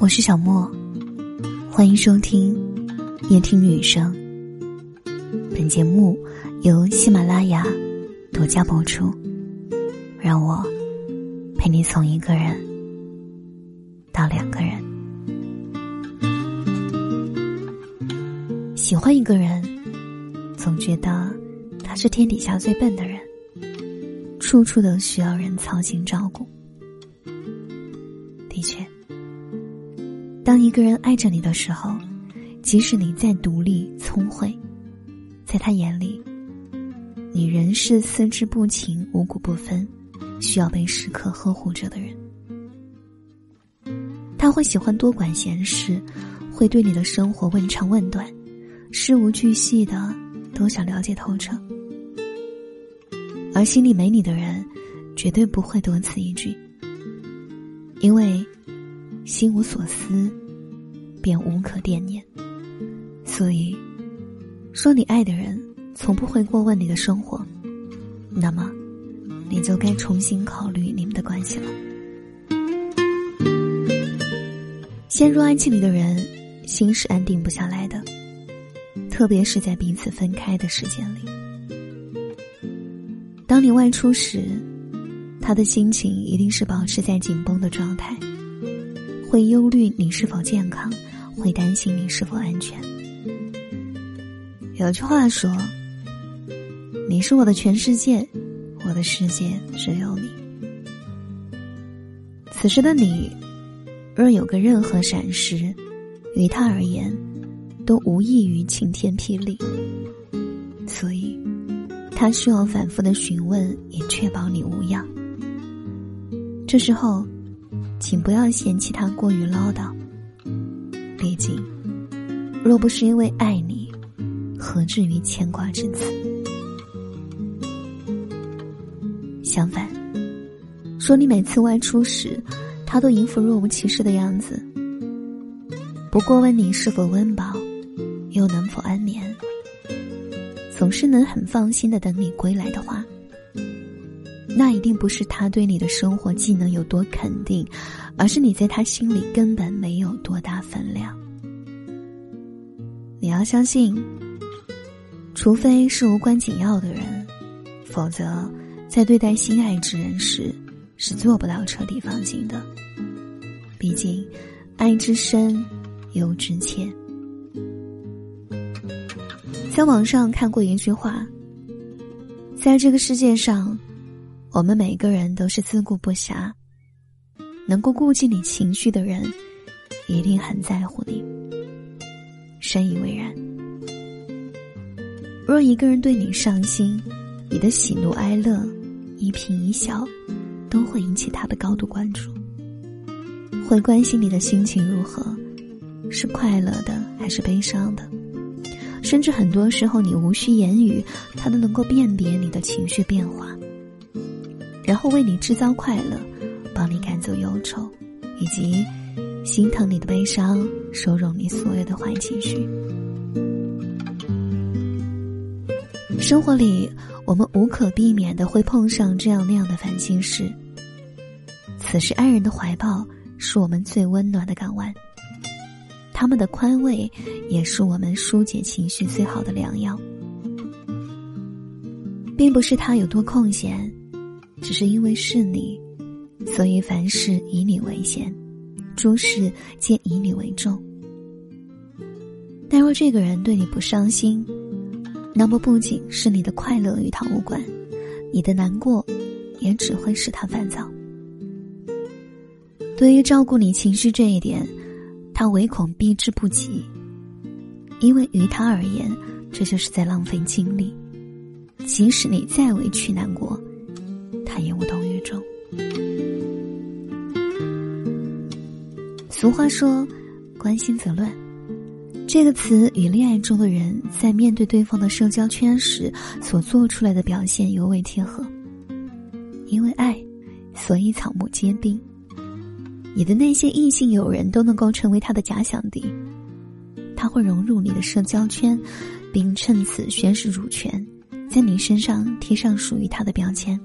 我是小莫，欢迎收听夜听女生。本节目由喜马拉雅独家播出。让我陪你从一个人到两个人。喜欢一个人，总觉得他是天底下最笨的人，处处都需要人操心照顾。的确。当一个人爱着你的时候，即使你再独立聪慧，在他眼里，你仍是四肢不勤、五谷不分，需要被时刻呵护着的人。他会喜欢多管闲事，会对你的生活问长问短，事无巨细的都想了解透彻。而心里没你的人，绝对不会多此一举，因为。心无所思，便无可惦念。所以，说你爱的人从不会过问你的生活，那么，你就该重新考虑你们的关系了。陷入爱情里的人，心是安定不下来的，特别是在彼此分开的时间里。当你外出时，他的心情一定是保持在紧绷的状态。会忧虑你是否健康，会担心你是否安全。有句话说：“你是我的全世界，我的世界只有你。”此时的你，若有个任何闪失，于他而言，都无异于晴天霹雳。所以，他需要反复的询问，以确保你无恙。这时候。请不要嫌弃他过于唠叨。毕竟，若不是因为爱你，何至于牵挂至此？相反，说你每次外出时，他都一副若无其事的样子，不过问你是否温饱，又能否安眠，总是能很放心的等你归来的话。那一定不是他对你的生活技能有多肯定，而是你在他心里根本没有多大分量。你要相信，除非是无关紧要的人，否则在对待心爱之人时，是做不到彻底放心的。毕竟，爱之深，忧之切。在网上看过一句话，在这个世界上。我们每个人都是自顾不暇，能够顾及你情绪的人，一定很在乎你。深以为然。若一个人对你上心，你的喜怒哀乐，一颦一笑，都会引起他的高度关注，会关心你的心情如何，是快乐的还是悲伤的，甚至很多时候你无需言语，他都能够辨别你的情绪变化。然后为你制造快乐，帮你赶走忧愁，以及心疼你的悲伤，收容你所有的坏情绪。生活里，我们无可避免的会碰上这样那样的烦心事。此时，爱人的怀抱是我们最温暖的港湾，他们的宽慰也是我们疏解情绪最好的良药。并不是他有多空闲。只是因为是你，所以凡事以你为先，诸事皆以你为重。但若这个人对你不伤心，那么不仅是你的快乐与他无关，你的难过也只会使他烦躁。对于照顾你情绪这一点，他唯恐避之不及，因为于他而言，这就是在浪费精力。即使你再委屈难过。他也无动俗话说：“关心则乱。”这个词与恋爱中的人在面对对方的社交圈时所做出来的表现尤为贴合。因为爱，所以草木皆兵。你的那些异性友人都能够成为他的假想敌，他会融入你的社交圈，并趁此宣示主权，在你身上贴上属于他的标签。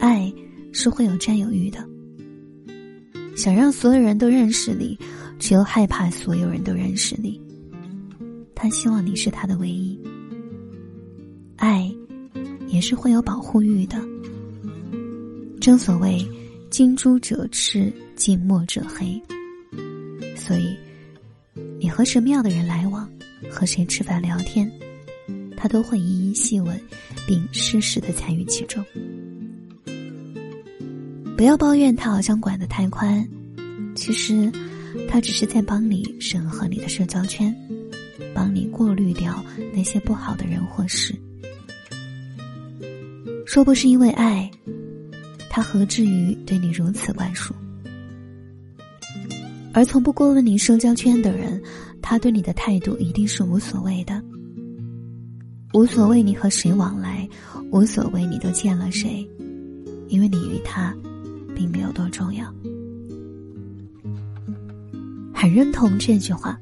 爱是会有占有欲的，想让所有人都认识你，却又害怕所有人都认识你。他希望你是他的唯一。爱，也是会有保护欲的。正所谓，近朱者赤，近墨者黑。所以，你和什么样的人来往，和谁吃饭聊天，他都会一一细问，并适时的参与其中。不要抱怨他好像管得太宽，其实，他只是在帮你审核你的社交圈，帮你过滤掉那些不好的人或事。若不是因为爱，他何至于对你如此灌输？而从不过问你社交圈的人，他对你的态度一定是无所谓的，无所谓你和谁往来，无所谓你都见了谁，因为你与他。并没有多重要，很认同这句话。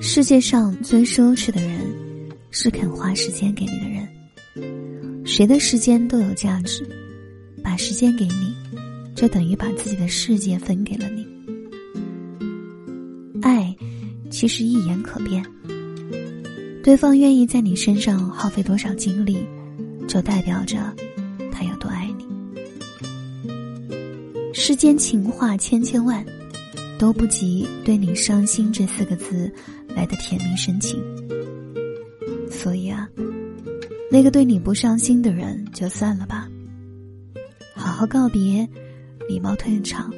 世界上最奢侈的人，是肯花时间给你的人。谁的时间都有价值，把时间给你，就等于把自己的世界分给了你。爱，其实一眼可辨。对方愿意在你身上耗费多少精力，就代表着他有多爱。世间情话千千万，都不及对你伤心这四个字来的甜蜜深情。所以啊，那个对你不伤心的人就算了吧，好好告别，礼貌退场，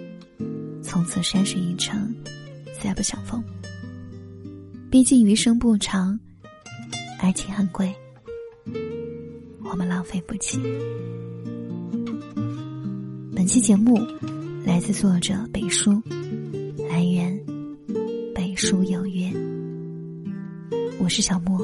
从此山水一程，再不相逢。毕竟余生不长，爱情很贵，我们浪费不起。本期节目来自作者北叔，来源北叔有约。我是小莫，